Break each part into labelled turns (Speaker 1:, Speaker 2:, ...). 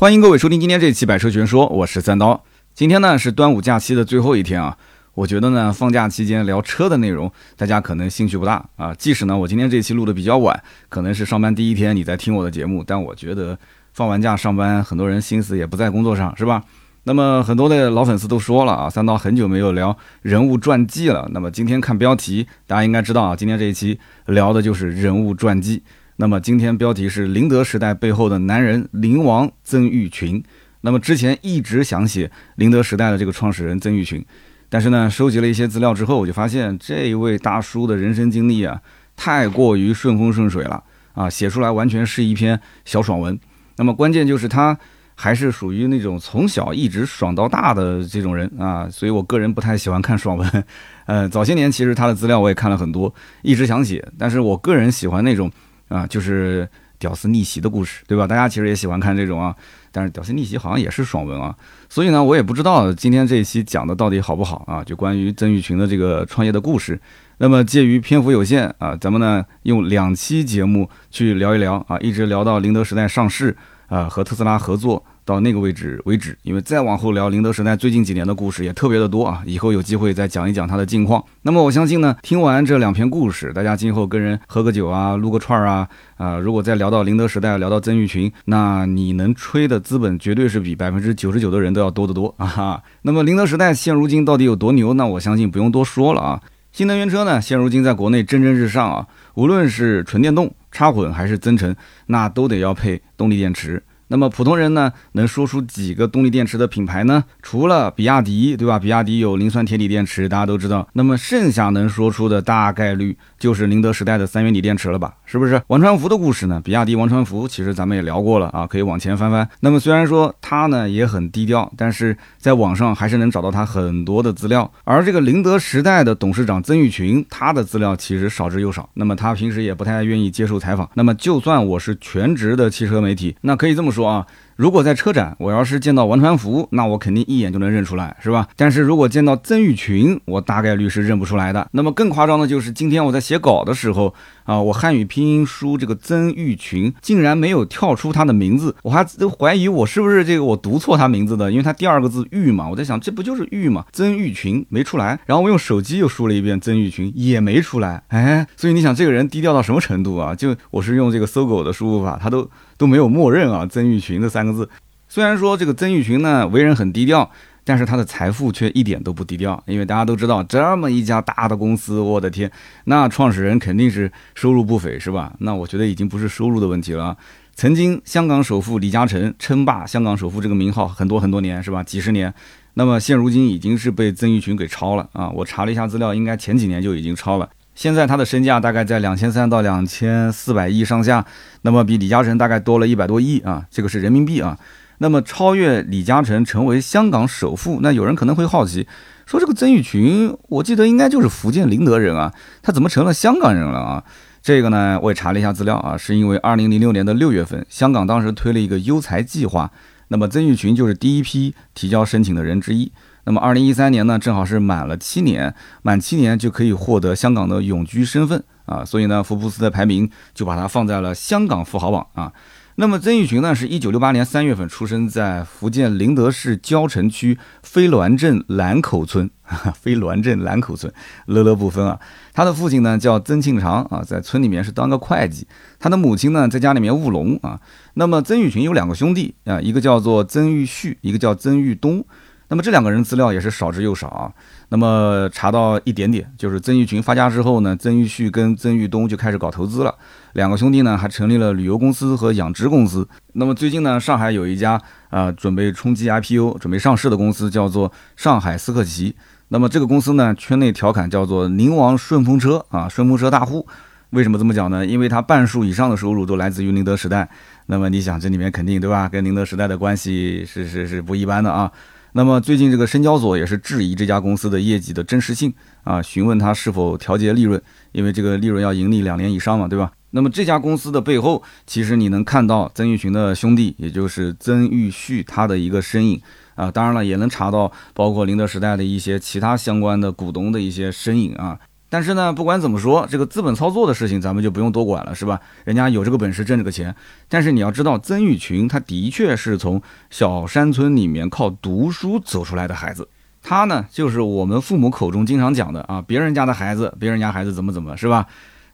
Speaker 1: 欢迎各位收听今天这期《百车全说》，我是三刀。今天呢是端午假期的最后一天啊，我觉得呢放假期间聊车的内容，大家可能兴趣不大啊。即使呢我今天这期录的比较晚，可能是上班第一天你在听我的节目，但我觉得放完假上班，很多人心思也不在工作上，是吧？那么很多的老粉丝都说了啊，三刀很久没有聊人物传记了。那么今天看标题，大家应该知道啊，今天这一期聊的就是人物传记。那么今天标题是宁德时代背后的男人宁王曾毓群。那么之前一直想写宁德时代的这个创始人曾毓群，但是呢，收集了一些资料之后，我就发现这一位大叔的人生经历啊，太过于顺风顺水了啊，写出来完全是一篇小爽文。那么关键就是他还是属于那种从小一直爽到大的这种人啊，所以我个人不太喜欢看爽文。呃，早些年其实他的资料我也看了很多，一直想写，但是我个人喜欢那种。啊，就是屌丝逆袭的故事，对吧？大家其实也喜欢看这种啊，但是屌丝逆袭好像也是爽文啊，所以呢，我也不知道今天这一期讲的到底好不好啊，就关于曾毓群的这个创业的故事。那么介于篇幅有限啊，咱们呢用两期节目去聊一聊啊，一直聊到宁德时代上市啊，和特斯拉合作。到那个位置为止，因为再往后聊宁德时代最近几年的故事也特别的多啊，以后有机会再讲一讲它的近况。那么我相信呢，听完这两篇故事，大家今后跟人喝个酒啊，撸个串儿啊，啊，如果再聊到宁德时代，聊到曾毓群，那你能吹的资本绝对是比百分之九十九的人都要多得多啊。哈。那么宁德时代现如今到底有多牛？那我相信不用多说了啊。新能源车呢，现如今在国内蒸蒸日上啊，无论是纯电动、插混还是增程，那都得要配动力电池。那么普通人呢，能说出几个动力电池的品牌呢？除了比亚迪，对吧？比亚迪有磷酸铁锂电池，大家都知道。那么剩下能说出的大概率就是宁德时代的三元锂电池了吧？是不是？王传福的故事呢？比亚迪王传福其实咱们也聊过了啊，可以往前翻翻。那么虽然说他呢也很低调，但是在网上还是能找到他很多的资料。而这个宁德时代的董事长曾毓群，他的资料其实少之又少。那么他平时也不太愿意接受采访。那么就算我是全职的汽车媒体，那可以这么说。说啊，如果在车展，我要是见到王传福，那我肯定一眼就能认出来，是吧？但是如果见到曾毓群，我大概率是认不出来的。那么更夸张的就是，今天我在写稿的时候。啊，我汉语拼音输这个曾毓群，竟然没有跳出他的名字，我还都怀疑我是不是这个我读错他名字的，因为他第二个字玉嘛，我在想这不就是玉嘛？曾毓群没出来，然后我用手机又输了一遍曾毓群，也没出来，哎，所以你想这个人低调到什么程度啊？就我是用这个搜狗的输入法，他都都没有默认啊，曾毓群这三个字。虽然说这个曾毓群呢为人很低调。但是他的财富却一点都不低调，因为大家都知道，这么一家大的公司，我的天，那创始人肯定是收入不菲，是吧？那我觉得已经不是收入的问题了。曾经香港首富李嘉诚称霸香港首富这个名号很多很多年，是吧？几十年。那么现如今已经是被曾毓群给超了啊！我查了一下资料，应该前几年就已经超了。现在他的身价大概在两千三到两千四百亿上下，那么比李嘉诚大概多了一百多亿啊！这个是人民币啊。那么超越李嘉诚成为香港首富，那有人可能会好奇，说这个曾毓群，我记得应该就是福建宁德人啊，他怎么成了香港人了啊？这个呢，我也查了一下资料啊，是因为二零零六年的六月份，香港当时推了一个优才计划，那么曾毓群就是第一批提交申请的人之一。那么二零一三年呢，正好是满了七年，满七年就可以获得香港的永居身份啊，所以呢，福布斯的排名就把它放在了香港富豪榜啊。那么曾毓群呢，是一九六八年三月份出生在福建宁德市蕉城区飞鸾镇兰口村，飞鸾镇兰口村，乐乐不分啊。他的父亲呢叫曾庆长啊，在村里面是当个会计，他的母亲呢在家里面务农啊。那么曾毓群有两个兄弟啊，一个叫做曾毓旭，一个叫曾毓东。那么这两个人资料也是少之又少啊。那么查到一点点，就是曾毓群发家之后呢，曾毓旭跟曾毓东就开始搞投资了。两个兄弟呢还成立了旅游公司和养殖公司。那么最近呢，上海有一家啊准备冲击 IPO、准备上市的公司，叫做上海斯克奇。那么这个公司呢，圈内调侃叫做“宁王顺风车”啊，顺风车大户。为什么这么讲呢？因为它半数以上的收入都来自于宁德时代。那么你想，这里面肯定对吧？跟宁德时代的关系是是是不一般的啊。那么最近这个深交所也是质疑这家公司的业绩的真实性啊，询问他是否调节利润，因为这个利润要盈利两年以上嘛，对吧？那么这家公司的背后，其实你能看到曾毓群的兄弟，也就是曾毓旭他的一个身影啊。当然了，也能查到包括宁德时代的一些其他相关的股东的一些身影啊。但是呢，不管怎么说，这个资本操作的事情咱们就不用多管了，是吧？人家有这个本事挣这个钱。但是你要知道，曾玉群他的确是从小山村里面靠读书走出来的孩子。他呢，就是我们父母口中经常讲的啊，别人家的孩子，别人家孩子怎么怎么，是吧？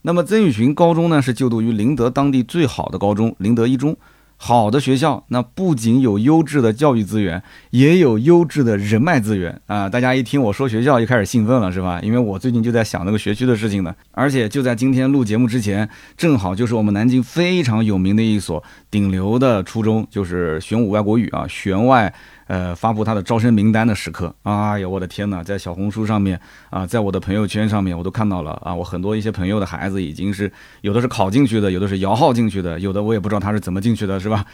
Speaker 1: 那么曾玉群高中呢，是就读于宁德当地最好的高中——宁德一中。好的学校，那不仅有优质的教育资源，也有优质的人脉资源啊！大家一听我说学校，就开始兴奋了，是吧？因为我最近就在想那个学区的事情呢。而且就在今天录节目之前，正好就是我们南京非常有名的一所顶流的初中，就是玄武外国语啊，玄外。呃，发布他的招生名单的时刻，哎呀，我的天哪，在小红书上面啊，在我的朋友圈上面，我都看到了啊，我很多一些朋友的孩子已经是有的是考进去的，有的是摇号进去的，有的我也不知道他是怎么进去的，是吧？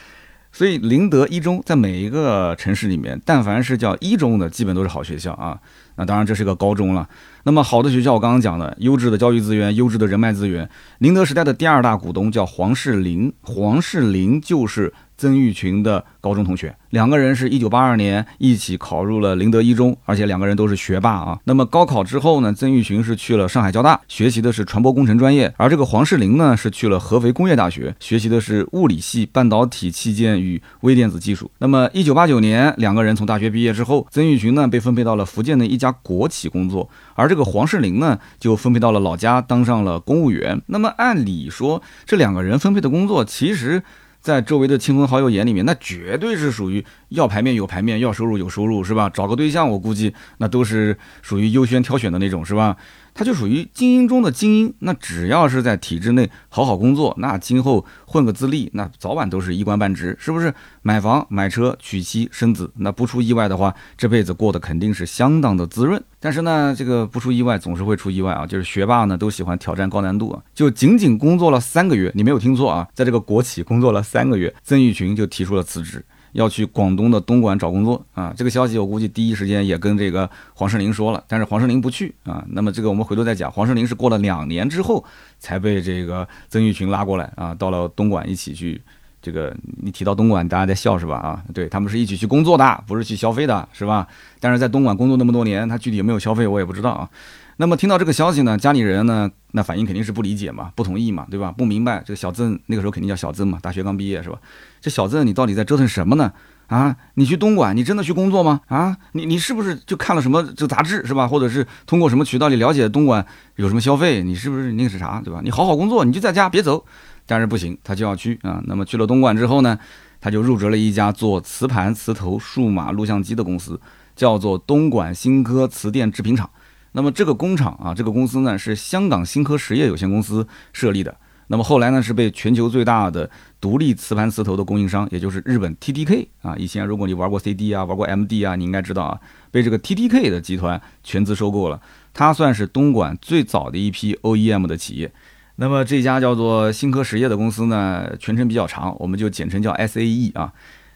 Speaker 1: 所以宁德一中在每一个城市里面，但凡是叫一中的，基本都是好学校啊。那当然这是个高中了。那么好的学校，我刚刚讲的，优质的教育资源，优质的人脉资源。宁德时代的第二大股东叫黄世林，黄世林就是。曾玉群的高中同学，两个人是一九八二年一起考入了宁德一中，而且两个人都是学霸啊。那么高考之后呢，曾玉群是去了上海交大，学习的是传播工程专业，而这个黄世林呢是去了合肥工业大学，学习的是物理系半导体器件与微电子技术。那么一九八九年，两个人从大学毕业之后，曾玉群呢被分配到了福建的一家国企工作，而这个黄世林呢就分配到了老家当上了公务员。那么按理说，这两个人分配的工作其实。在周围的亲朋好友眼里面，那绝对是属于要排面有排面，要收入有收入，是吧？找个对象，我估计那都是属于优先挑选的那种，是吧？他就属于精英中的精英，那只要是在体制内好好工作，那今后混个资历，那早晚都是一官半职，是不是？买房、买车、娶妻生子，那不出意外的话，这辈子过得肯定是相当的滋润。但是呢，这个不出意外总是会出意外啊，就是学霸呢都喜欢挑战高难度啊。就仅仅工作了三个月，你没有听错啊，在这个国企工作了三个月，曾玉群就提出了辞职。要去广东的东莞找工作啊！这个消息我估计第一时间也跟这个黄世林说了，但是黄世林不去啊。那么这个我们回头再讲。黄世林是过了两年之后才被这个曾玉群拉过来啊，到了东莞一起去。这个你提到东莞，大家在笑是吧？啊，对他们是一起去工作的，不是去消费的，是吧？但是在东莞工作那么多年，他具体有没有消费我也不知道啊。那么听到这个消息呢，家里人呢，那反应肯定是不理解嘛，不同意嘛，对吧？不明白这个小曾那个时候肯定叫小曾嘛，大学刚毕业是吧？这小子你到底在折腾什么呢？啊，你去东莞，你真的去工作吗？啊，你你是不是就看了什么这个杂志是吧？或者是通过什么渠道你了解东莞有什么消费？你是不是那个是啥对吧？你好好工作，你就在家别走。但是不行，他就要去啊。那么去了东莞之后呢，他就入职了一家做磁盘、磁头、数码录像机的公司，叫做东莞新科磁电制品厂。那么这个工厂啊，这个公司呢是香港新科实业有限公司设立的。那么后来呢是被全球最大的独立磁盘磁头的供应商，也就是日本 TDK 啊。以前如果你玩过 CD 啊，玩过 MD 啊，你应该知道啊，被这个 TDK 的集团全资收购了。它算是东莞最早的一批 OEM 的企业。那么这家叫做新科实业的公司呢，全称比较长，我们就简称叫 SAE 啊。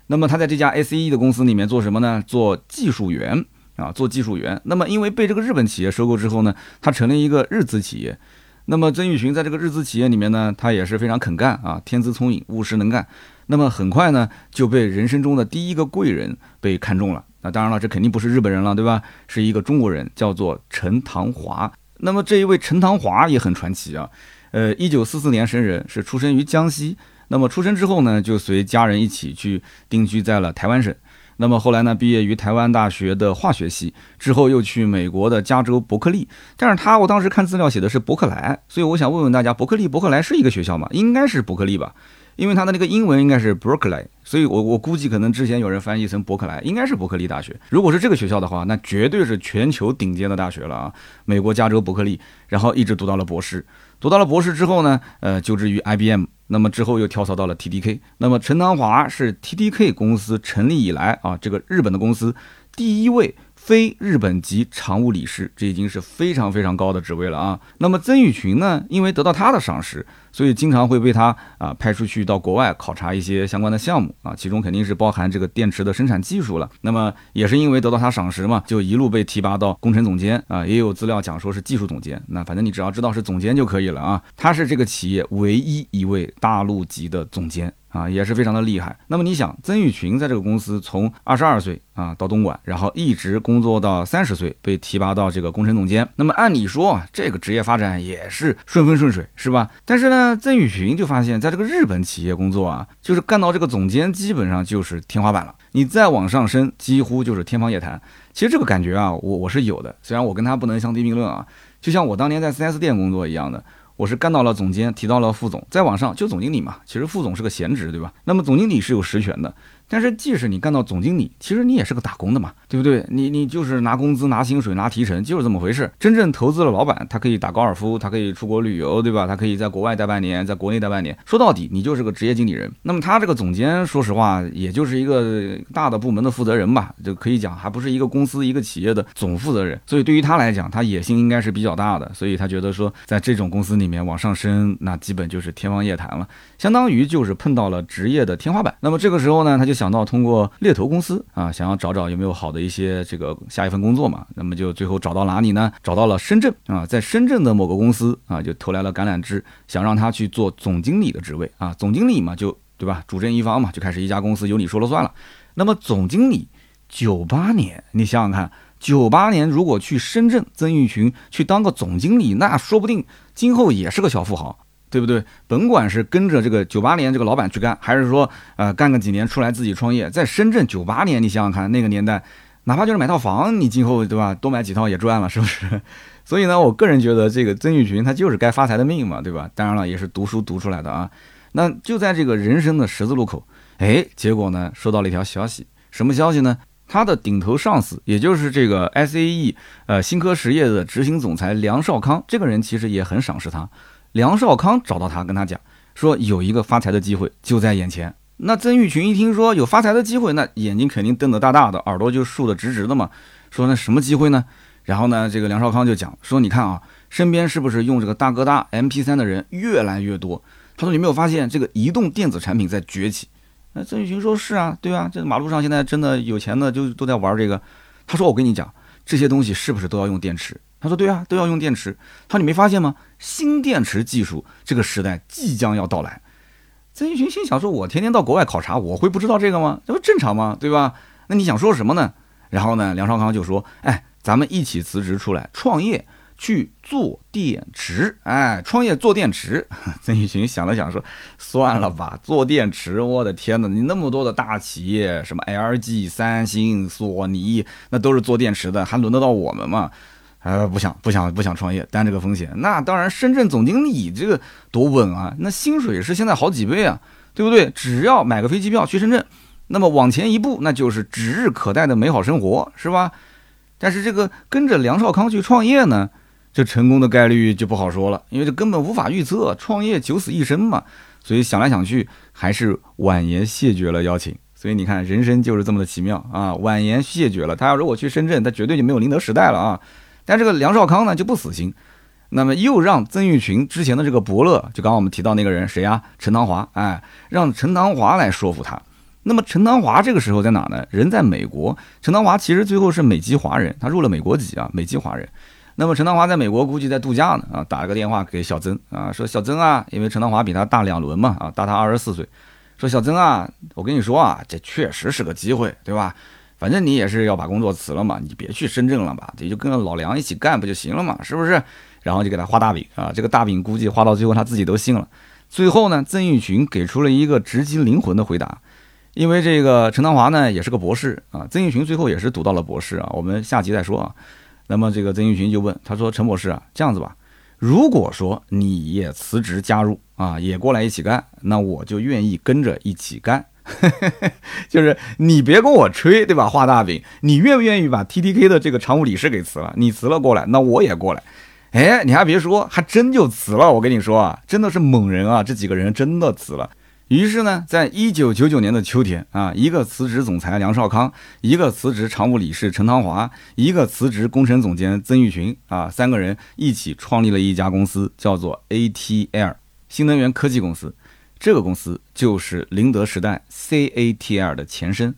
Speaker 1: 那么他在这家 SAE 的公司里面做什么呢？做技术员。啊，做技术员。那么，因为被这个日本企业收购之后呢，他成了一个日资企业。那么，曾玉群在这个日资企业里面呢，他也是非常肯干啊，天资聪颖，务实能干。那么，很快呢，就被人生中的第一个贵人被看中了。那当然了，这肯定不是日本人了，对吧？是一个中国人，叫做陈唐华。那么，这一位陈唐华也很传奇啊。呃，一九四四年生人，是出生于江西。那么，出生之后呢，就随家人一起去定居在了台湾省。那么后来呢？毕业于台湾大学的化学系，之后又去美国的加州伯克利。但是他我当时看资料写的是伯克莱，所以我想问问大家，伯克利、伯克莱是一个学校吗？应该是伯克利吧，因为他的那个英文应该是 Berkeley，所以我我估计可能之前有人翻译成伯克莱，应该是伯克利大学。如果是这个学校的话，那绝对是全球顶尖的大学了啊！美国加州伯克利，然后一直读到了博士。读到了博士之后呢，呃，就职于 IBM，那么之后又跳槽到了 TDK。那么陈南华是 TDK 公司成立以来啊，这个日本的公司第一位非日本籍常务理事，这已经是非常非常高的职位了啊。那么曾宇群呢，因为得到他的赏识，所以经常会被他啊派出去到国外考察一些相关的项目啊，其中肯定是包含这个电池的生产技术了。那么也是因为得到他赏识嘛，就一路被提拔到工程总监啊，也有资料讲说是技术总监。那反正你只要知道是总监就可以了啊。他是这个企业唯一一位大陆级的总监。啊，也是非常的厉害。那么你想，曾玉群在这个公司从二十二岁啊到东莞，然后一直工作到三十岁，被提拔到这个工程总监。那么按理说，这个职业发展也是顺风顺水，是吧？但是呢，那曾宇群就发现，在这个日本企业工作啊，就是干到这个总监，基本上就是天花板了。你再往上升，几乎就是天方夜谭。其实这个感觉啊，我我是有的。虽然我跟他不能相提并论啊，就像我当年在 4S 店工作一样的。我是干到了总监，提到了副总，再往上就总经理嘛。其实副总是个闲职，对吧？那么总经理是有实权的。但是，即使你干到总经理，其实你也是个打工的嘛，对不对？你你就是拿工资、拿薪水、拿提成，就是这么回事。真正投资的老板，他可以打高尔夫，他可以出国旅游，对吧？他可以在国外待半年，在国内待半年。说到底，你就是个职业经理人。那么他这个总监，说实话，也就是一个大的部门的负责人吧，就可以讲，还不是一个公司、一个企业的总负责人。所以对于他来讲，他野心应该是比较大的。所以他觉得说，在这种公司里面往上升，那基本就是天方夜谭了，相当于就是碰到了职业的天花板。那么这个时候呢，他就想到通过。猎头公司啊，想要找找有没有好的一些这个下一份工作嘛，那么就最后找到哪里呢？找到了深圳啊，在深圳的某个公司啊，就投来了橄榄枝，想让他去做总经理的职位啊。总经理嘛，就对吧，主政一方嘛，就开始一家公司由你说了算了。那么总经理，九八年，你想想看，九八年如果去深圳，曾玉群去当个总经理，那说不定今后也是个小富豪。对不对？甭管是跟着这个九八年这个老板去干，还是说呃干个几年出来自己创业，在深圳九八年，你想想看那个年代，哪怕就是买套房，你今后对吧，多买几套也赚了，是不是？所以呢，我个人觉得这个曾玉群他就是该发财的命嘛，对吧？当然了，也是读书读出来的啊。那就在这个人生的十字路口，哎，结果呢收到了一条消息，什么消息呢？他的顶头上司，也就是这个 S A E 呃新科实业的执行总裁梁少康，这个人其实也很赏识他。梁少康找到他，跟他讲说有一个发财的机会就在眼前。那曾玉群一听说有发财的机会，那眼睛肯定瞪得大大的，耳朵就竖得直直的嘛。说那什么机会呢？然后呢，这个梁少康就讲说，你看啊，身边是不是用这个大哥大 MP3 的人越来越多？他说你没有发现这个移动电子产品在崛起？那曾玉群说是啊，对啊，这马路上现在真的有钱的就都在玩这个。他说我跟你讲，这些东西是不是都要用电池？他说：“对啊，都要用电池。”他说：“你没发现吗？新电池技术这个时代即将要到来。”曾玉群心想：“说我天天到国外考察，我会不知道这个吗？这不正常吗？对吧？那你想说什么呢？”然后呢，梁少康就说：“哎，咱们一起辞职出来创业，去做电池。哎，创业做电池。”曾玉群想了想说：“算了吧，做电池，我的天哪！你那么多的大企业，什么 LG、三星、索尼，那都是做电池的，还轮得到我们吗？”呃，不想不想不想创业，担这个风险。那当然，深圳总经理这个多稳啊，那薪水是现在好几倍啊，对不对？只要买个飞机票去深圳，那么往前一步，那就是指日可待的美好生活，是吧？但是这个跟着梁少康去创业呢，这成功的概率就不好说了，因为这根本无法预测，创业九死一生嘛。所以想来想去，还是婉言谢绝了邀请。所以你看，人生就是这么的奇妙啊！婉言谢绝了，他要如果去深圳，他绝对就没有宁德时代了啊！但这个梁少康呢就不死心，那么又让曾玉群之前的这个伯乐，就刚刚我们提到那个人谁呀？陈唐华，哎，让陈唐华来说服他。那么陈唐华这个时候在哪呢？人在美国。陈唐华其实最后是美籍华人，他入了美国籍啊，美籍华人。那么陈唐华在美国估计在度假呢啊，打了个电话给小曾啊，说小曾啊，因为陈唐华比他大两轮嘛啊，大他二十四岁，说小曾啊，我跟你说啊，这确实是个机会，对吧？反正你也是要把工作辞了嘛，你别去深圳了吧，也就跟老梁一起干不就行了嘛，是不是？然后就给他画大饼啊，这个大饼估计画到最后他自己都信了。最后呢，曾玉群给出了一个直击灵魂的回答，因为这个陈唐华呢也是个博士啊，曾玉群最后也是读到了博士啊，我们下集再说啊。那么这个曾玉群就问他说：“陈博士啊，这样子吧，如果说你也辞职加入啊，也过来一起干，那我就愿意跟着一起干。” 就是你别跟我吹，对吧？画大饼，你愿不愿意把 T T K 的这个常务理事给辞了？你辞了过来，那我也过来。哎，你还别说，还真就辞了。我跟你说啊，真的是猛人啊！这几个人真的辞了。于是呢，在一九九九年的秋天啊，一个辞职总裁梁少康，一个辞职常务理事陈唐华，一个辞职工程总监曾玉群啊，三个人一起创立了一家公司，叫做 A T L。新能源科技公司。这个公司就是宁德时代 CATL 的前身。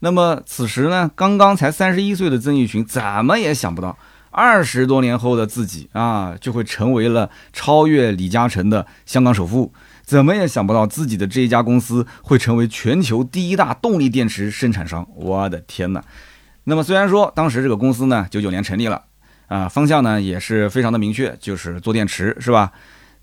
Speaker 1: 那么此时呢，刚刚才三十一岁的曾轶群怎么也想不到，二十多年后的自己啊，就会成为了超越李嘉诚的香港首富。怎么也想不到自己的这一家公司会成为全球第一大动力电池生产商。我的天哪！那么虽然说当时这个公司呢，九九年成立了，啊，方向呢也是非常的明确，就是做电池，是吧？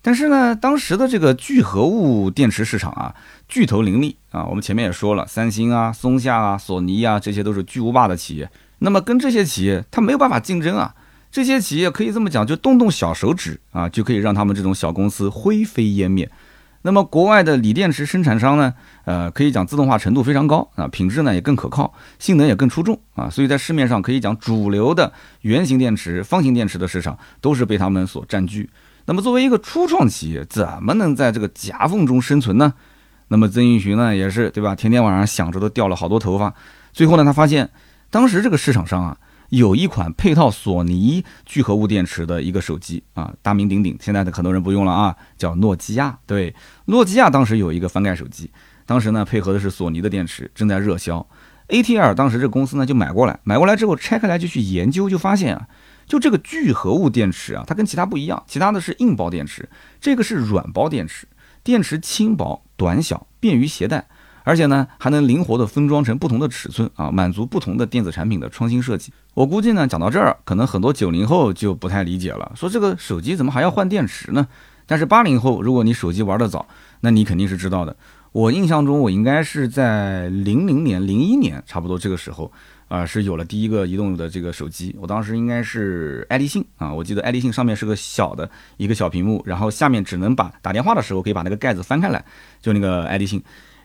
Speaker 1: 但是呢，当时的这个聚合物电池市场啊，巨头林立啊。我们前面也说了，三星啊、松下啊、索尼啊，这些都是巨无霸的企业。那么跟这些企业，它没有办法竞争啊。这些企业可以这么讲，就动动小手指啊，就可以让他们这种小公司灰飞烟灭。那么国外的锂电池生产商呢，呃，可以讲自动化程度非常高啊，品质呢也更可靠，性能也更出众啊。所以在市面上可以讲，主流的圆形电池、方形电池的市场都是被他们所占据。那么作为一个初创企业，怎么能在这个夹缝中生存呢？那么曾轶群呢，也是对吧？天天晚上想着都掉了好多头发。最后呢，他发现当时这个市场上啊，有一款配套索尼聚合物电池的一个手机啊，大名鼎鼎，现在的很多人不用了啊，叫诺基亚。对，诺基亚当时有一个翻盖手机，当时呢配合的是索尼的电池，正在热销。ATL 当时这公司呢就买过来，买过来之后拆开来就去研究，就发现啊。就这个聚合物电池啊，它跟其他不一样，其他的是硬包电池，这个是软包电池。电池轻薄、短小、便于携带，而且呢还能灵活的分装成不同的尺寸啊，满足不同的电子产品的创新设计。我估计呢，讲到这儿，可能很多九零后就不太理解了，说这个手机怎么还要换电池呢？但是八零后，如果你手机玩得早，那你肯定是知道的。我印象中，我应该是在零零年、零一年差不多这个时候。啊，是有了第一个移动的这个手机，我当时应该是爱立信啊，我记得爱立信上面是个小的一个小屏幕，然后下面只能把打电话的时候可以把那个盖子翻开来，就那个爱立信。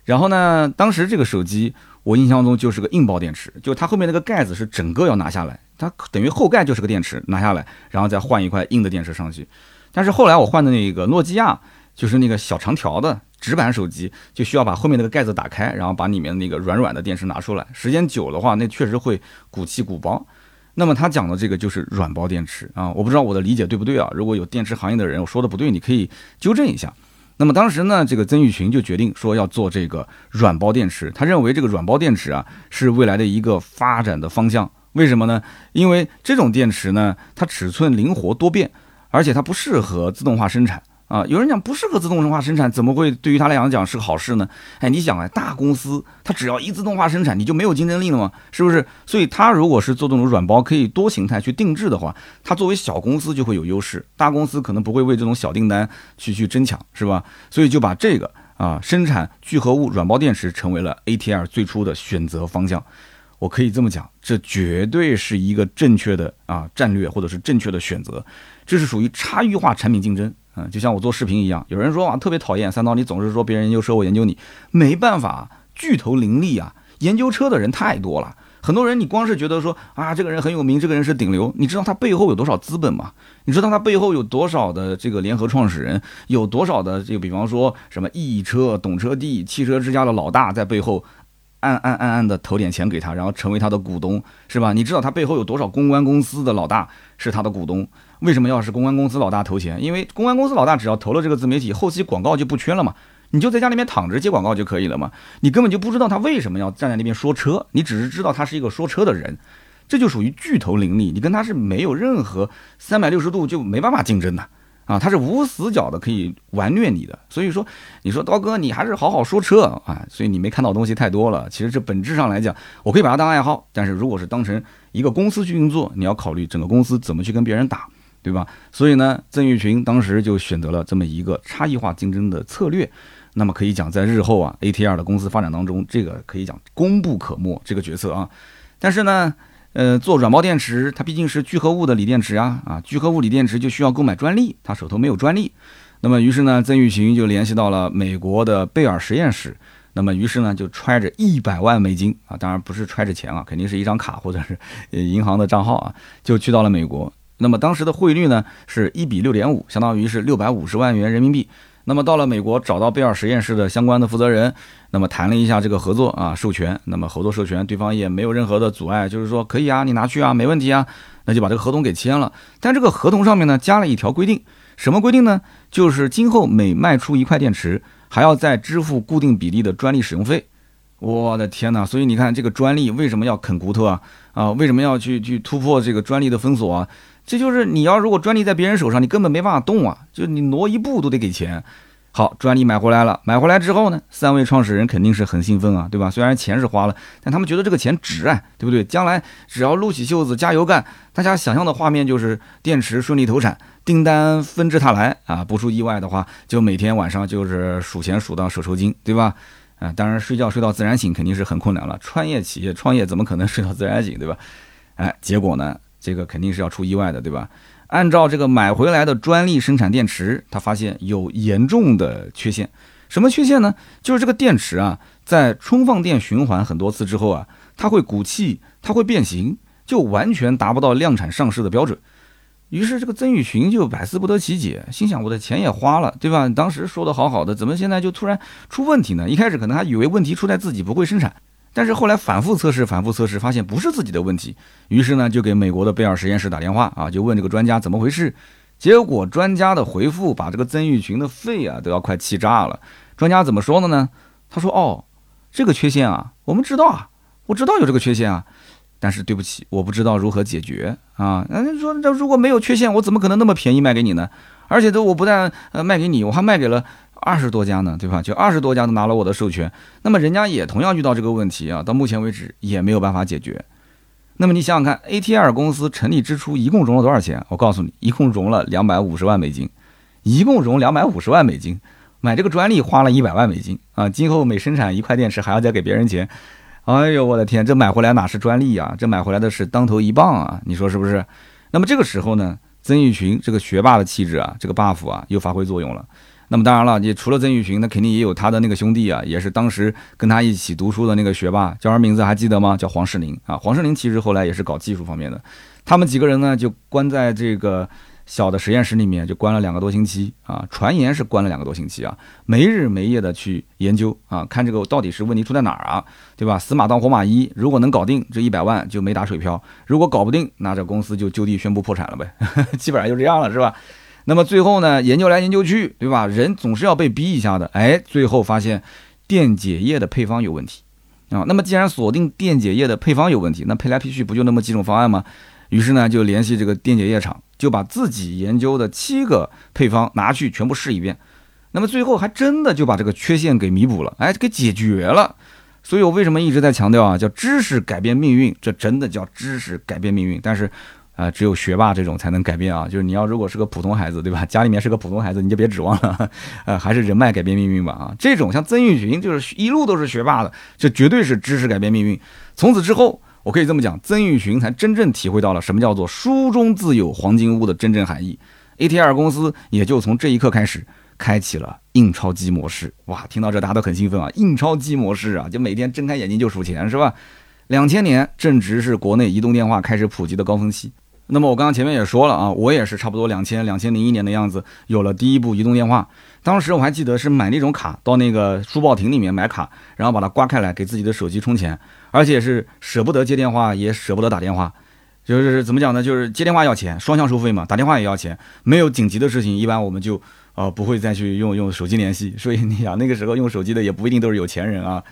Speaker 1: 然后呢，当时这个手机我印象中就是个硬包电池，就它后面那个盖子是整个要拿下来，它等于后盖就是个电池拿下来，然后再换一块硬的电池上去。但是后来我换的那个诺基亚，就是那个小长条的。直板手机就需要把后面那个盖子打开，然后把里面那个软软的电池拿出来。时间久的话，那确实会鼓气鼓包。那么他讲的这个就是软包电池啊，我不知道我的理解对不对啊？如果有电池行业的人我说的不对，你可以纠正一下。那么当时呢，这个曾玉群就决定说要做这个软包电池。他认为这个软包电池啊是未来的一个发展的方向。为什么呢？因为这种电池呢，它尺寸灵活多变，而且它不适合自动化生产。啊，有人讲不适合自动化生产，怎么会对于他来讲讲是个好事呢？哎，你想啊，大公司它只要一自动化生产，你就没有竞争力了吗？是不是？所以它如果是做这种软包，可以多形态去定制的话，它作为小公司就会有优势，大公司可能不会为这种小订单去去争抢，是吧？所以就把这个啊生产聚合物软包电池成为了 A T R 最初的选择方向。我可以这么讲，这绝对是一个正确的啊战略或者是正确的选择，这是属于差异化产品竞争。嗯，就像我做视频一样，有人说啊，特别讨厌三刀，你总是说别人研究车，我研究你，没办法，巨头林立啊，研究车的人太多了，很多人你光是觉得说啊，这个人很有名，这个人是顶流，你知道他背后有多少资本吗？你知道他背后有多少的这个联合创始人，有多少的这个，比方说什么易车、懂车帝、汽车之家的老大在背后暗暗暗暗的投点钱给他，然后成为他的股东，是吧？你知道他背后有多少公关公司的老大是他的股东？为什么要是公关公司老大投钱？因为公关公司老大只要投了这个自媒体，后期广告就不缺了嘛，你就在家里面躺着接广告就可以了嘛。你根本就不知道他为什么要站在那边说车，你只是知道他是一个说车的人，这就属于巨头林立，你跟他是没有任何三百六十度就没办法竞争的啊，他是无死角的可以玩虐你的。所以说，你说刀哥你还是好好说车啊，所以你没看到东西太多了。其实这本质上来讲，我可以把它当爱好，但是如果是当成一个公司去运作，你要考虑整个公司怎么去跟别人打。对吧？所以呢，曾玉群当时就选择了这么一个差异化竞争的策略。那么可以讲，在日后啊，ATR 的公司发展当中，这个可以讲功不可没这个角色啊。但是呢，呃，做软包电池，它毕竟是聚合物的锂电池啊，啊，聚合物锂电池就需要购买专利，他手头没有专利。那么于是呢，曾玉群就联系到了美国的贝尔实验室。那么于是呢，就揣着一百万美金啊，当然不是揣着钱啊，肯定是一张卡或者是银行的账号啊，就去到了美国。那么当时的汇率呢是一比六点五，相当于是六百五十万元人民币。那么到了美国，找到贝尔实验室的相关的负责人，那么谈了一下这个合作啊授权，那么合作授权，对方也没有任何的阻碍，就是说可以啊，你拿去啊，没问题啊，那就把这个合同给签了。但这个合同上面呢，加了一条规定，什么规定呢？就是今后每卖出一块电池，还要再支付固定比例的专利使用费。我的天哪！所以你看，这个专利为什么要啃骨头啊？啊，为什么要去去突破这个专利的封锁啊？这就是你要如果专利在别人手上，你根本没办法动啊，就你挪一步都得给钱。好，专利买回来了，买回来之后呢，三位创始人肯定是很兴奋啊，对吧？虽然钱是花了，但他们觉得这个钱值啊，对不对？将来只要撸起袖子加油干，大家想象的画面就是电池顺利投产，订单纷至沓来啊！不出意外的话，就每天晚上就是数钱数到手抽筋，对吧？啊，当然睡觉睡到自然醒肯定是很困难了。创业企业创业怎么可能睡到自然醒，对吧？哎，结果呢，这个肯定是要出意外的，对吧？按照这个买回来的专利生产电池，他发现有严重的缺陷。什么缺陷呢？就是这个电池啊，在充放电循环很多次之后啊，它会鼓气，它会变形，就完全达不到量产上市的标准。于是这个曾宇群就百思不得其解，心想我的钱也花了，对吧？当时说的好好的，怎么现在就突然出问题呢？一开始可能还以为问题出在自己不会生产。但是后来反复测试，反复测试，发现不是自己的问题，于是呢就给美国的贝尔实验室打电话啊，就问这个专家怎么回事。结果专家的回复把这个曾玉群的肺啊都要快气炸了。专家怎么说的呢？他说：“哦，这个缺陷啊，我们知道啊，我知道有这个缺陷啊，但是对不起，我不知道如何解决啊。那说这如果没有缺陷，我怎么可能那么便宜卖给你呢？而且都我不但呃卖给你，我还卖给了。”二十多家呢，对吧？就二十多家都拿了我的授权，那么人家也同样遇到这个问题啊，到目前为止也没有办法解决。那么你想想看，ATR 公司成立之初一共融了多少钱？我告诉你，一共融了两百五十万美金，一共融两百五十万美金，买这个专利花了一百万美金啊！今后每生产一块电池还要再给别人钱，哎呦我的天，这买回来哪是专利啊？这买回来的是当头一棒啊！你说是不是？那么这个时候呢，曾玉群这个学霸的气质啊，这个 buff 啊，又发挥作用了。那么当然了，你除了曾玉群，那肯定也有他的那个兄弟啊，也是当时跟他一起读书的那个学霸，叫什么名字还记得吗？叫黄世林啊。黄世林其实后来也是搞技术方面的。他们几个人呢，就关在这个小的实验室里面，就关了两个多星期啊。传言是关了两个多星期啊，没日没夜的去研究啊，看这个到底是问题出在哪儿啊，对吧？死马当活马医，如果能搞定这一百万就没打水漂，如果搞不定，那这公司就就地宣布破产了呗，基本上就这样了，是吧？那么最后呢，研究来研究去，对吧？人总是要被逼一下的。哎，最后发现电解液的配方有问题啊。那么既然锁定电解液的配方有问题，那配来配去不就那么几种方案吗？于是呢，就联系这个电解液厂，就把自己研究的七个配方拿去全部试一遍。那么最后还真的就把这个缺陷给弥补了，哎，给解决了。所以我为什么一直在强调啊？叫知识改变命运，这真的叫知识改变命运。但是。啊，只有学霸这种才能改变啊！就是你要如果是个普通孩子，对吧？家里面是个普通孩子，你就别指望了。呃，还是人脉改变命运吧啊！这种像曾玉群，就是一路都是学霸的，这绝对是知识改变命运。从此之后，我可以这么讲，曾玉群才真正体会到了什么叫做“书中自有黄金屋”的真正含义。ATR 公司也就从这一刻开始开启了印钞机模式。哇，听到这大家都很兴奋啊！印钞机模式啊，就每天睁开眼睛就数钱，是吧？两千年正值是国内移动电话开始普及的高峰期。那么我刚刚前面也说了啊，我也是差不多两千两千零一年的样子，有了第一部移动电话。当时我还记得是买那种卡，到那个书报亭里面买卡，然后把它刮开来给自己的手机充钱，而且是舍不得接电话，也舍不得打电话。就是怎么讲呢？就是接电话要钱，双向收费嘛；打电话也要钱。没有紧急的事情，一般我们就呃不会再去用用手机联系。所以你想，那个时候用手机的也不一定都是有钱人啊。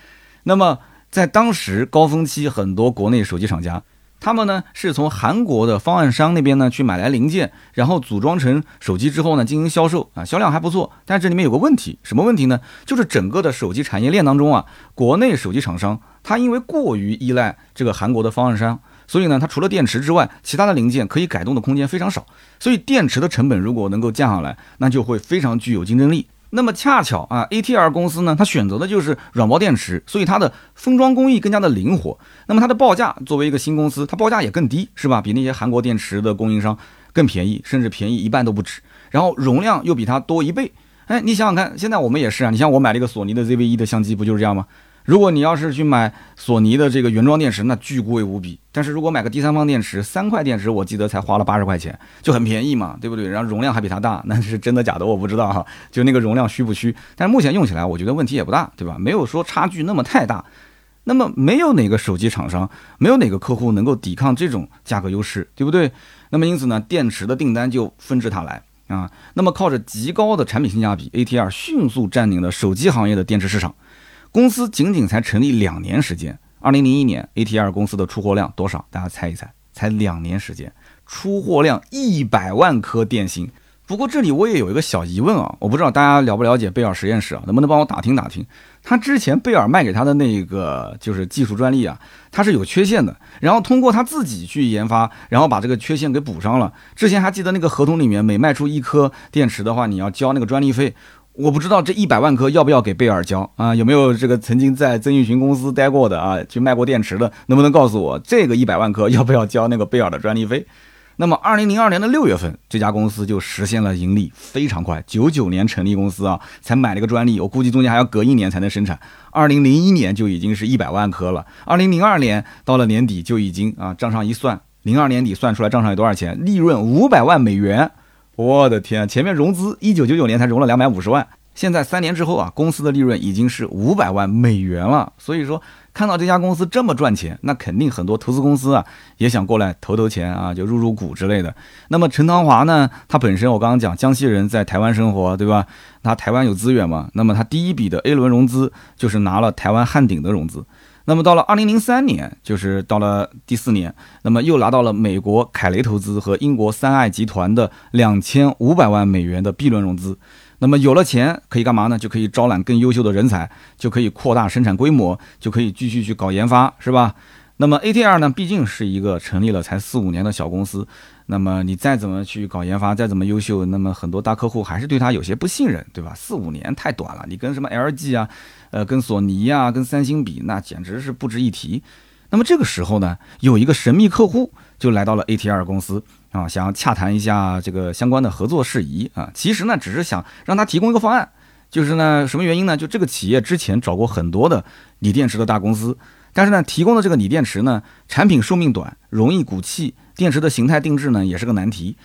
Speaker 1: 那么在当时高峰期，很多国内手机厂家。他们呢是从韩国的方案商那边呢去买来零件，然后组装成手机之后呢进行销售啊，销量还不错。但这里面有个问题，什么问题呢？就是整个的手机产业链当中啊，国内手机厂商它因为过于依赖这个韩国的方案商，所以呢它除了电池之外，其他的零件可以改动的空间非常少。所以电池的成本如果能够降下来，那就会非常具有竞争力。那么恰巧啊，ATR 公司呢，它选择的就是软包电池，所以它的封装工艺更加的灵活。那么它的报价作为一个新公司，它报价也更低，是吧？比那些韩国电池的供应商更便宜，甚至便宜一半都不止。然后容量又比它多一倍。哎，你想想看，现在我们也是啊，你像我买了一个索尼的 ZV-E 的相机，不就是这样吗？如果你要是去买索尼的这个原装电池，那巨贵无比。但是如果买个第三方电池，三块电池我记得才花了八十块钱，就很便宜嘛，对不对？然后容量还比它大，那是真的假的我不知道哈，就那个容量虚不虚？但是目前用起来，我觉得问题也不大，对吧？没有说差距那么太大。那么没有哪个手机厂商，没有哪个客户能够抵抗这种价格优势，对不对？那么因此呢，电池的订单就纷至沓来啊。那么靠着极高的产品性价比，ATR 迅速占领了手机行业的电池市场。公司仅仅才成立两年时间，二零零一年，ATR 公司的出货量多少？大家猜一猜，才两年时间，出货量一百万颗电芯。不过这里我也有一个小疑问啊，我不知道大家了不了解贝尔实验室啊，能不能帮我打听打听？他之前贝尔卖给他的那个就是技术专利啊，它是有缺陷的，然后通过他自己去研发，然后把这个缺陷给补上了。之前还记得那个合同里面，每卖出一颗电池的话，你要交那个专利费。我不知道这一百万颗要不要给贝尔交啊？有没有这个曾经在曾毓群公司待过的啊，去卖过电池的，能不能告诉我这个一百万颗 要不要交那个贝尔的专利费？那么，二零零二年的六月份，这家公司就实现了盈利，非常快。九九年成立公司啊，才买了个专利，我估计中间还要隔一年才能生产。二零零一年就已经是一百万颗了，二零零二年到了年底就已经啊，账上一算，零二年底算出来账上有多少钱？利润五百万美元。我的天，前面融资一九九九年才融了两百五十万，现在三年之后啊，公司的利润已经是五百万美元了。所以说，看到这家公司这么赚钱，那肯定很多投资公司啊也想过来投投钱啊，就入入股之类的。那么陈唐华呢，他本身我刚刚讲江西人在台湾生活，对吧？他台湾有资源嘛？那么他第一笔的 A 轮融资就是拿了台湾汉鼎的融资。那么到了二零零三年，就是到了第四年，那么又拿到了美国凯雷投资和英国三爱集团的两千五百万美元的 B 轮融资。那么有了钱可以干嘛呢？就可以招揽更优秀的人才，就可以扩大生产规模，就可以继续去搞研发，是吧？那么 ATR 呢，毕竟是一个成立了才四五年的小公司。那么你再怎么去搞研发，再怎么优秀，那么很多大客户还是对他有些不信任，对吧？四五年太短了，你跟什么 LG 啊？呃，跟索尼呀，跟三星比，那简直是不值一提。那么这个时候呢，有一个神秘客户就来到了 ATR 公司啊，想要洽谈一下这个相关的合作事宜啊。其实呢，只是想让他提供一个方案，就是呢，什么原因呢？就这个企业之前找过很多的锂电池的大公司，但是呢，提供的这个锂电池呢，产品寿命短，容易鼓气，电池的形态定制呢，也是个难题。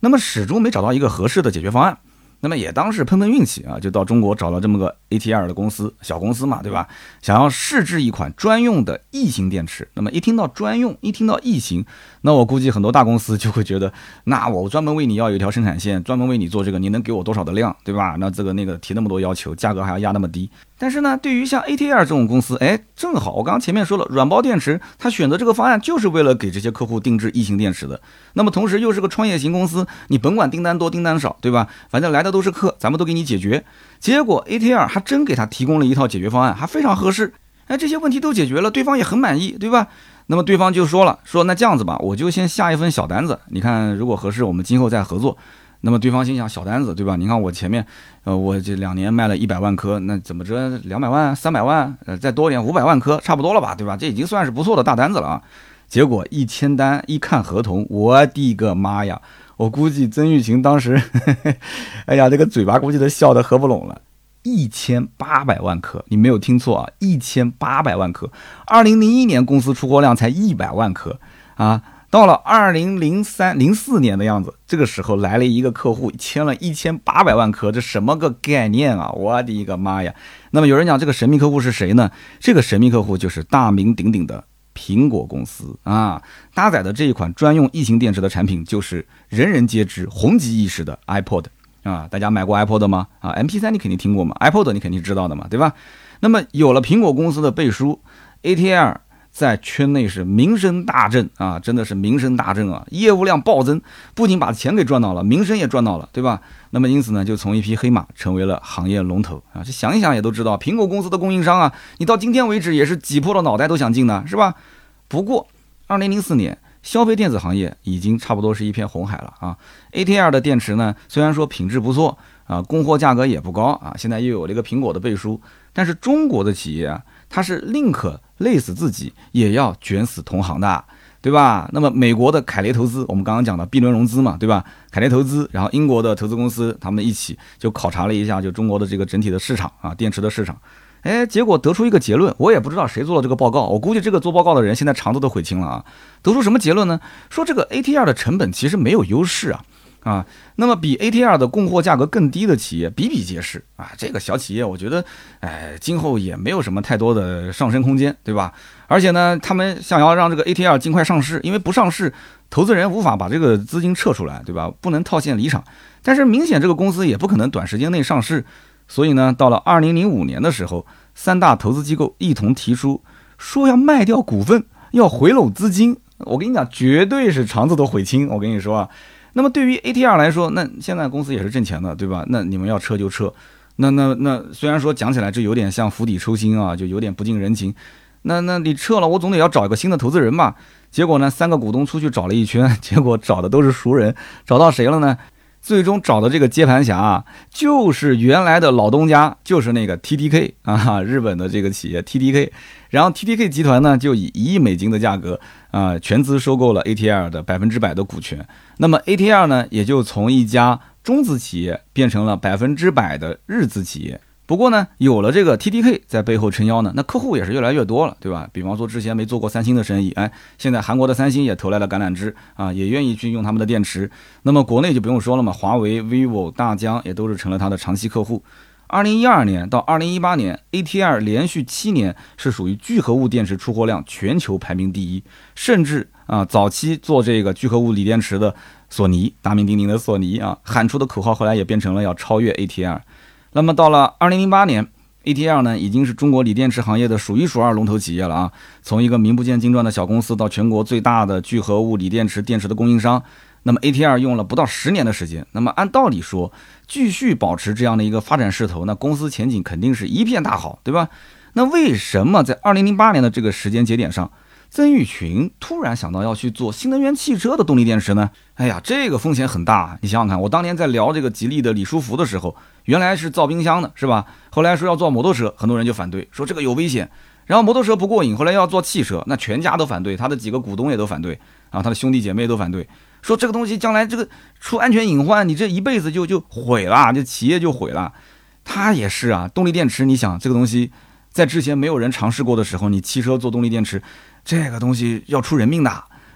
Speaker 1: 那么始终没找到一个合适的解决方案。那么也当是碰碰运气啊，就到中国找了这么个 ATR 的公司，小公司嘛，对吧？想要试制一款专用的异形电池。那么一听到专用，一听到异形，那我估计很多大公司就会觉得，那我专门为你要有一条生产线，专门为你做这个，你能给我多少的量，对吧？那这个那个提那么多要求，价格还要压那么低。但是呢，对于像 ATR 这种公司，哎，正好我刚刚前面说了，软包电池，它选择这个方案就是为了给这些客户定制异形电池的。那么同时又是个创业型公司，你甭管订单多订单少，对吧？反正来的都是客，咱们都给你解决。结果 ATR 还真给他提供了一套解决方案，还非常合适。哎，这些问题都解决了，对方也很满意，对吧？那么对方就说了，说那这样子吧，我就先下一份小单子，你看如果合适，我们今后再合作。那么对方心想，小单子对吧？你看我前面，呃，我这两年卖了一百万颗，那怎么着，两百万、三百万，呃，再多点五百万颗，差不多了吧，对吧？这已经算是不错的大单子了啊。结果一签单，一看合同，我的个妈呀！我估计曾玉琴当时，哎呀，这个嘴巴估计都笑得合不拢了。一千八百万颗，你没有听错啊，一千八百万颗。二零零一年公司出货量才一百万颗啊。到了二零零三零四年的样子，这个时候来了一个客户，签了一千八百万颗，这什么个概念啊？我的一个妈呀！那么有人讲这个神秘客户是谁呢？这个神秘客户就是大名鼎鼎的苹果公司啊，搭载的这一款专用异形电池的产品就是人人皆知、红极一时的 iPod 啊。大家买过 iPod 吗？啊，MP3 你肯定听过嘛，iPod 你肯定知道的嘛，对吧？那么有了苹果公司的背书，ATL。在圈内是名声大振啊，真的是名声大振啊，业务量暴增，不仅把钱给赚到了，名声也赚到了，对吧？那么因此呢，就从一匹黑马成为了行业龙头啊。这想一想也都知道，苹果公司的供应商啊，你到今天为止也是挤破了脑袋都想进的，是吧？不过，二零零四年，消费电子行业已经差不多是一片红海了啊。ATL 的电池呢，虽然说品质不错啊，供货价格也不高啊，现在又有了一个苹果的背书，但是中国的企业啊，它是宁可。累死自己也要卷死同行的，对吧？那么美国的凯雷投资，我们刚刚讲的 B 轮融资嘛，对吧？凯雷投资，然后英国的投资公司，他们一起就考察了一下，就中国的这个整体的市场啊，电池的市场。哎，结果得出一个结论，我也不知道谁做了这个报告，我估计这个做报告的人现在肠子都悔青了啊。得出什么结论呢？说这个 ATR 的成本其实没有优势啊。啊，那么比 ATR 的供货价格更低的企业比比皆是啊。这个小企业，我觉得，哎，今后也没有什么太多的上升空间，对吧？而且呢，他们想要让这个 ATR 尽快上市，因为不上市，投资人无法把这个资金撤出来，对吧？不能套现离场。但是明显这个公司也不可能短时间内上市，所以呢，到了二零零五年的时候，三大投资机构一同提出说要卖掉股份，要回笼资金。我跟你讲，绝对是肠子都悔青。我跟你说啊。那么对于 ATR 来说，那现在公司也是挣钱的，对吧？那你们要撤就撤，那那那虽然说讲起来这有点像釜底抽薪啊，就有点不近人情。那那你撤了，我总得要找一个新的投资人吧？结果呢，三个股东出去找了一圈，结果找的都是熟人，找到谁了呢？最终找的这个接盘侠啊，就是原来的老东家，就是那个 TDK 啊，日本的这个企业 TDK。然后 TDK 集团呢，就以一亿美金的价格啊，全资收购了 ATR 的百分之百的股权。那么 ATR 呢，也就从一家中资企业变成了百分之百的日资企业。不过呢，有了这个 TDK 在背后撑腰呢，那客户也是越来越多了，对吧？比方说之前没做过三星的生意，哎，现在韩国的三星也投来了橄榄枝啊，也愿意去用他们的电池。那么国内就不用说了嘛，华为、vivo、大疆也都是成了他的长期客户。二零一二年到二零一八年，ATR 连续七年是属于聚合物电池出货量全球排名第一，甚至啊，早期做这个聚合物锂电池的索尼，大名鼎鼎的索尼啊，喊出的口号后来也变成了要超越 ATR。那么到了二零零八年，ATL 呢已经是中国锂电池行业的数一数二龙头企业了啊！从一个名不见经传的小公司到全国最大的聚合物锂电池电池的供应商，那么 ATL 用了不到十年的时间。那么按道理说，继续保持这样的一个发展势头，那公司前景肯定是一片大好，对吧？那为什么在二零零八年的这个时间节点上？曾毓群突然想到要去做新能源汽车的动力电池呢？哎呀，这个风险很大。你想想看，我当年在聊这个吉利的李书福的时候，原来是造冰箱的，是吧？后来说要做摩托车，很多人就反对，说这个有危险。然后摩托车不过瘾，后来要做汽车，那全家都反对，他的几个股东也都反对，然后他的兄弟姐妹都反对，说这个东西将来这个出安全隐患，你这一辈子就就毁了，这企业就毁了。他也是啊，动力电池，你想这个东西在之前没有人尝试过的时候，你汽车做动力电池。这个东西要出人命的，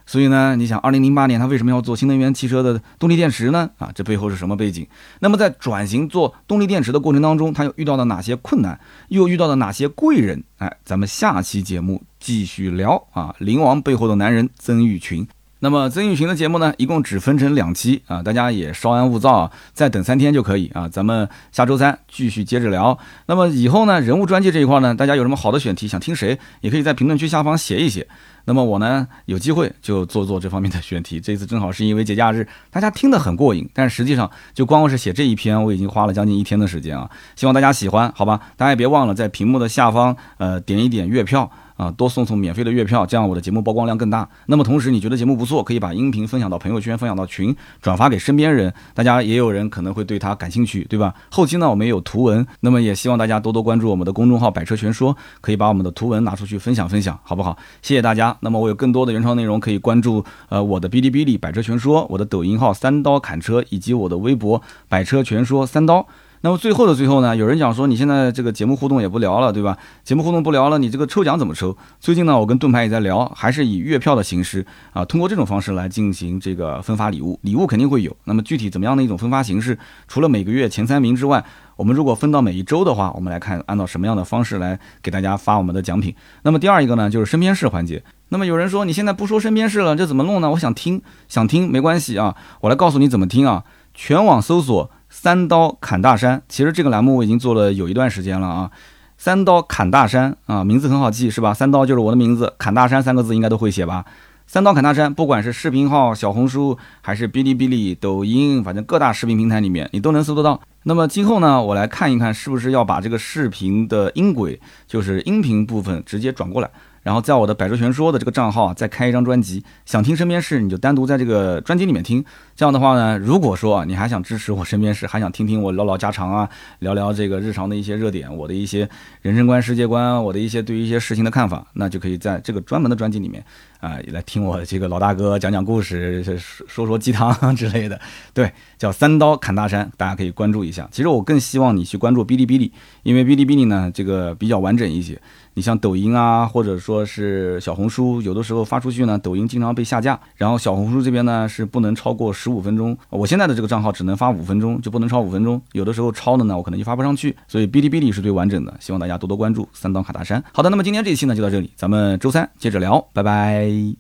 Speaker 1: 所以呢，你想，二零零八年他为什么要做新能源汽车的动力电池呢？啊，这背后是什么背景？那么在转型做动力电池的过程当中，他又遇到了哪些困难？又遇到了哪些贵人？哎，咱们下期节目继续聊啊，灵王背后的男人曾毓群。那么曾玉群的节目呢，一共只分成两期啊，大家也稍安勿躁啊，再等三天就可以啊。咱们下周三继续接着聊。那么以后呢，人物专辑这一块呢，大家有什么好的选题想听谁，也可以在评论区下方写一写。那么我呢，有机会就做做这方面的选题。这次正好是因为节假日，大家听得很过瘾，但实际上就光是写这一篇，我已经花了将近一天的时间啊。希望大家喜欢，好吧？大家也别忘了在屏幕的下方呃点一点月票。啊，多送送免费的月票，这样我的节目曝光量更大。那么同时，你觉得节目不错，可以把音频分享到朋友圈，分享到群，转发给身边人。大家也有人可能会对他感兴趣，对吧？后期呢，我们也有图文，那么也希望大家多多关注我们的公众号“百车全说”，可以把我们的图文拿出去分享分享，好不好？谢谢大家。那么我有更多的原创内容，可以关注呃我的哔哩哔哩“百车全说”，我的抖音号“三刀砍车”，以及我的微博“百车全说三刀”。那么最后的最后呢，有人讲说你现在这个节目互动也不聊了，对吧？节目互动不聊了，你这个抽奖怎么抽？最近呢，我跟盾牌也在聊，还是以月票的形式啊，通过这种方式来进行这个分发礼物，礼物肯定会有。那么具体怎么样的一种分发形式？除了每个月前三名之外，我们如果分到每一周的话，我们来看按照什么样的方式来给大家发我们的奖品。那么第二一个呢，就是身边事环节。那么有人说你现在不说身边事了，这怎么弄呢？我想听，想听没关系啊，我来告诉你怎么听啊，全网搜索。三刀砍大山，其实这个栏目我已经做了有一段时间了啊。三刀砍大山啊，名字很好记是吧？三刀就是我的名字，砍大山三个字应该都会写吧？三刀砍大山，不管是视频号、小红书，还是哔哩哔哩、抖音，反正各大视频平台里面你都能搜得到。那么今后呢，我来看一看是不是要把这个视频的音轨，就是音频部分直接转过来。然后在我的百车全说的这个账号啊，再开一张专辑，想听身边事你就单独在这个专辑里面听。这样的话呢，如果说你还想支持我身边事，还想听听我唠唠家常啊，聊聊这个日常的一些热点，我的一些人生观、世界观，我的一些对于一些事情的看法，那就可以在这个专门的专辑里面啊，来听我这个老大哥讲讲故事，说说鸡汤之类的。对，叫三刀砍大山，大家可以关注一下。其实我更希望你去关注哔哩哔哩，因为哔哩哔哩呢，这个比较完整一些。你像抖音啊，或者说是小红书，有的时候发出去呢，抖音经常被下架，然后小红书这边呢是不能超过十五分钟。我现在的这个账号只能发五分钟，就不能超五分钟。有的时候超的呢，我可能就发不上去。所以哔哩哔哩是最完整的，希望大家多多关注三刀卡大山。好的，那么今天这一期呢就到这里，咱们周三接着聊，拜拜。